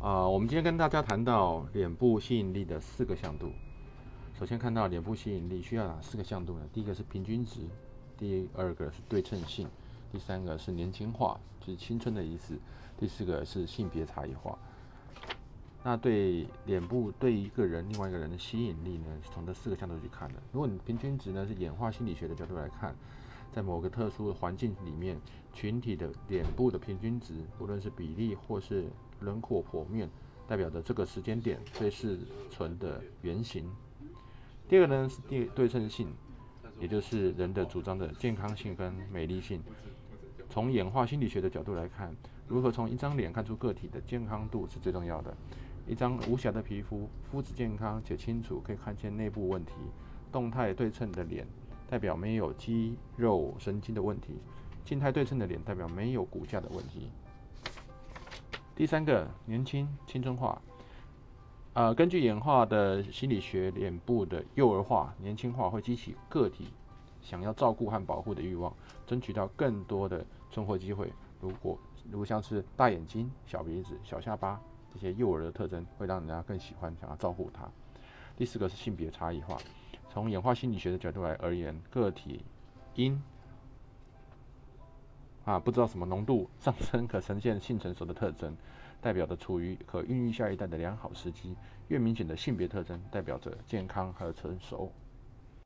啊，我们今天跟大家谈到脸部吸引力的四个向度。首先看到脸部吸引力需要哪四个向度呢？第一个是平均值，第二个是对称性，第三个是年轻化，就是青春的意思，第四个是性别差异化。那对脸部对一个人另外一个人的吸引力呢，是从这四个向度去看的。如果你平均值呢是演化心理学的角度来看，在某个特殊的环境里面，群体的脸部的平均值，无论是比例或是轮廓剖面，代表着这个时间点最适存的原型。第二个呢是对对称性，也就是人的主张的健康性跟美丽性。从演化心理学的角度来看，如何从一张脸看出个体的健康度是最重要的。一张无瑕的皮肤，肤质健康且清楚，可以看见内部问题。动态对称的脸代表没有肌肉神经的问题，静态对称的脸代表没有骨架的问题。第三个，年轻青春化。呃，根据演化的心理学，脸部的幼儿化、年轻化会激起个体想要照顾和保护的欲望，争取到更多的存活机会。如果如果像是大眼睛、小鼻子、小下巴这些幼儿的特征，会让人家更喜欢想要照顾他。第四个是性别差异化，从演化心理学的角度来而言，个体因啊不知道什么浓度上升，可呈现性成熟的特征。代表着处于可孕育下一代的良好时机，越明显的性别特征代表着健康和成熟。